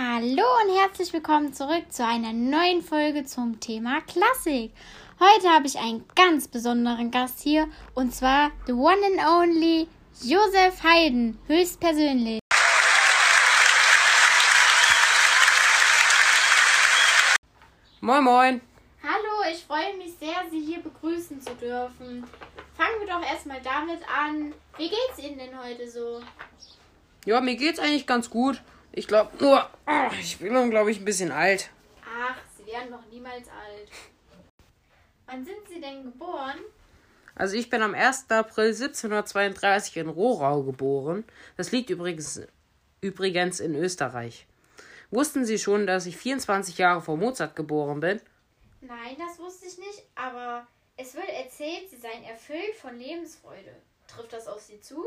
Hallo und herzlich willkommen zurück zu einer neuen Folge zum Thema Klassik. Heute habe ich einen ganz besonderen Gast hier und zwar the one and only Josef Haydn, höchstpersönlich. Moin Moin. Hallo, ich freue mich sehr, Sie hier begrüßen zu dürfen. Fangen wir doch erstmal damit an. Wie geht's Ihnen denn heute so? Ja, mir geht's eigentlich ganz gut. Ich glaube nur, ach, ich bin dann, glaube ich, ein bisschen alt. Ach, Sie werden noch niemals alt. Wann sind Sie denn geboren? Also ich bin am 1. April 1732 in Rohrau geboren. Das liegt übrigens, übrigens in Österreich. Wussten Sie schon, dass ich 24 Jahre vor Mozart geboren bin? Nein, das wusste ich nicht, aber es wird erzählt, Sie seien erfüllt von Lebensfreude. Trifft das auf Sie zu?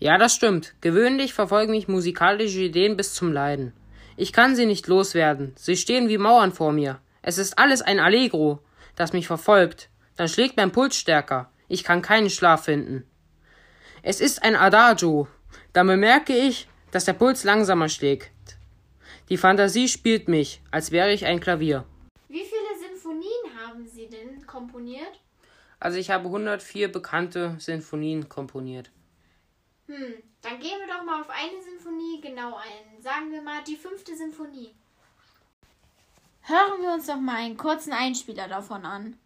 Ja, das stimmt. Gewöhnlich verfolgen mich musikalische Ideen bis zum Leiden. Ich kann sie nicht loswerden. Sie stehen wie Mauern vor mir. Es ist alles ein Allegro, das mich verfolgt. Dann schlägt mein Puls stärker. Ich kann keinen Schlaf finden. Es ist ein Adagio. Dann bemerke ich, dass der Puls langsamer schlägt. Die Fantasie spielt mich, als wäre ich ein Klavier. Wie viele Sinfonien haben Sie denn komponiert? Also ich habe 104 bekannte Sinfonien komponiert. Hm, dann gehen wir doch mal auf eine Sinfonie genau ein. Sagen wir mal die fünfte Sinfonie. Hören wir uns doch mal einen kurzen Einspieler davon an.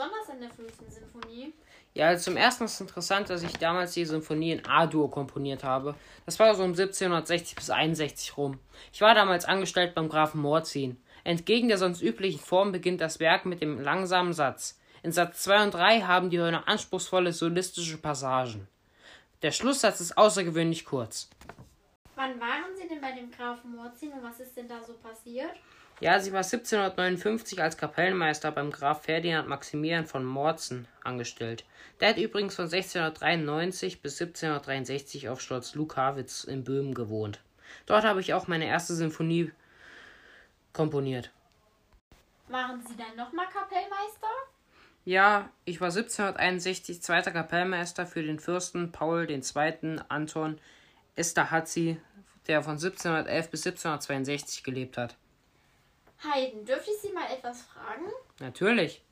Besonders an der fünften Sinfonie? Ja, also zum ersten ist interessant, dass ich damals die Sinfonie in A-Dur komponiert habe. Das war so um 1760 bis 61 rum. Ich war damals angestellt beim Grafen Morzin. Entgegen der sonst üblichen Form beginnt das Werk mit dem langsamen Satz. In Satz 2 und 3 haben die Hörner anspruchsvolle solistische Passagen. Der Schlusssatz ist außergewöhnlich kurz. Wann waren Sie denn bei dem Grafen Morzin und was ist denn da so passiert? Ja, sie war 1759 als Kapellmeister beim Graf Ferdinand Maximilian von Morzen angestellt. Der hat übrigens von 1693 bis 1763 auf Schloss Lukawitz in Böhmen gewohnt. Dort habe ich auch meine erste Sinfonie komponiert. Waren Sie dann nochmal Kapellmeister? Ja, ich war 1761 zweiter Kapellmeister für den Fürsten Paul II. Anton Esterhazy, der von 1711 bis 1762 gelebt hat. Haydn, dürfte ich Sie mal etwas fragen? Natürlich.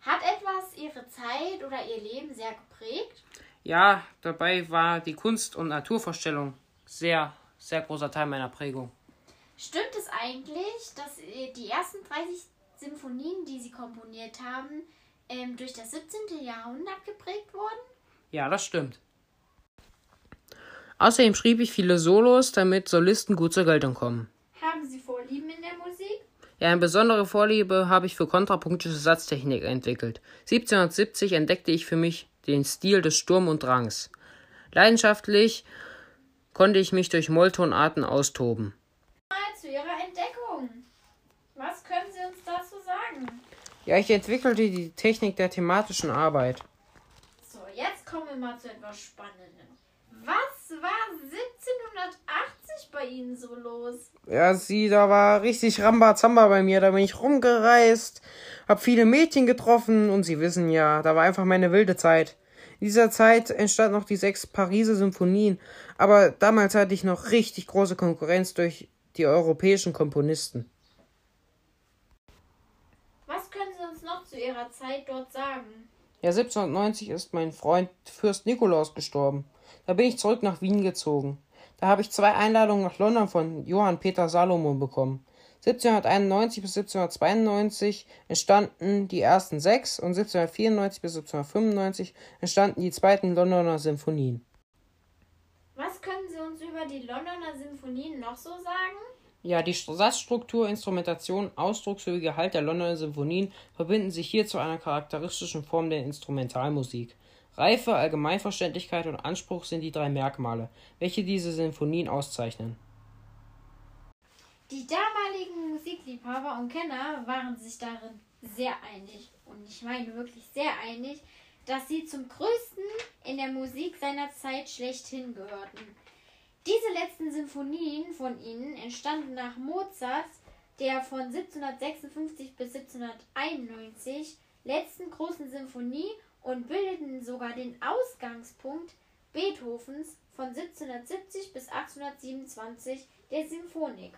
Hat etwas Ihre Zeit oder Ihr Leben sehr geprägt? Ja, dabei war die Kunst- und Naturvorstellung sehr, sehr großer Teil meiner Prägung. Stimmt es eigentlich, dass äh, die ersten 30 Sinfonien, die Sie komponiert haben, ähm, durch das 17. Jahrhundert geprägt wurden? Ja, das stimmt. Außerdem schrieb ich viele Solos, damit Solisten gut zur Geltung kommen. Haben Sie Vorlieben in der Musik? Ja, eine besondere Vorliebe habe ich für kontrapunktische Satztechnik entwickelt. 1770 entdeckte ich für mich den Stil des Sturm und Drangs. Leidenschaftlich konnte ich mich durch Molltonarten austoben. Mal zu Ihrer Entdeckung. Was können Sie uns dazu sagen? Ja, ich entwickelte die Technik der thematischen Arbeit. So, jetzt kommen wir mal zu etwas Spannendem. Was war 1780 bei Ihnen so los? Ja, sie, da war richtig Rambazamba bei mir. Da bin ich rumgereist, hab viele Mädchen getroffen und sie wissen ja, da war einfach meine wilde Zeit. In dieser Zeit entstanden noch die sechs Pariser Symphonien, aber damals hatte ich noch richtig große Konkurrenz durch die europäischen Komponisten. Was können Sie uns noch zu Ihrer Zeit dort sagen? Ja, 1790 ist mein Freund Fürst Nikolaus gestorben. Da bin ich zurück nach Wien gezogen. Da habe ich zwei Einladungen nach London von Johann Peter Salomon bekommen. 1791 bis 1792 entstanden die ersten sechs und 1794 bis 1795 entstanden die zweiten Londoner Sinfonien. Was können Sie uns über die Londoner Sinfonien noch so sagen? Ja, die Satzstruktur, Instrumentation, Ausdruck sowie Gehalt der Londoner Sinfonien verbinden sich hier zu einer charakteristischen Form der Instrumentalmusik. Reife, Allgemeinverständlichkeit und Anspruch sind die drei Merkmale, welche diese Sinfonien auszeichnen. Die damaligen Musikliebhaber und Kenner waren sich darin sehr einig, und ich meine wirklich sehr einig, dass sie zum größten in der Musik seiner Zeit schlechthin gehörten. Diese letzten Sinfonien von ihnen entstanden nach Mozart, der von 1756 bis 1791 letzten großen Sinfonie und bildeten sogar den Ausgangspunkt Beethovens von 1770 bis 1827 der Symphonik.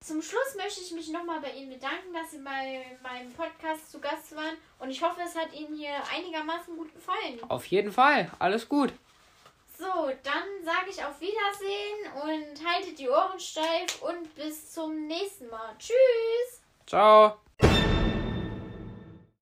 Zum Schluss möchte ich mich nochmal bei Ihnen bedanken, dass Sie bei meinem Podcast zu Gast waren und ich hoffe, es hat Ihnen hier einigermaßen gut gefallen. Auf jeden Fall, alles gut. So, dann sage ich auf Wiedersehen und haltet die Ohren steif und bis zum nächsten Mal. Tschüss. Ciao.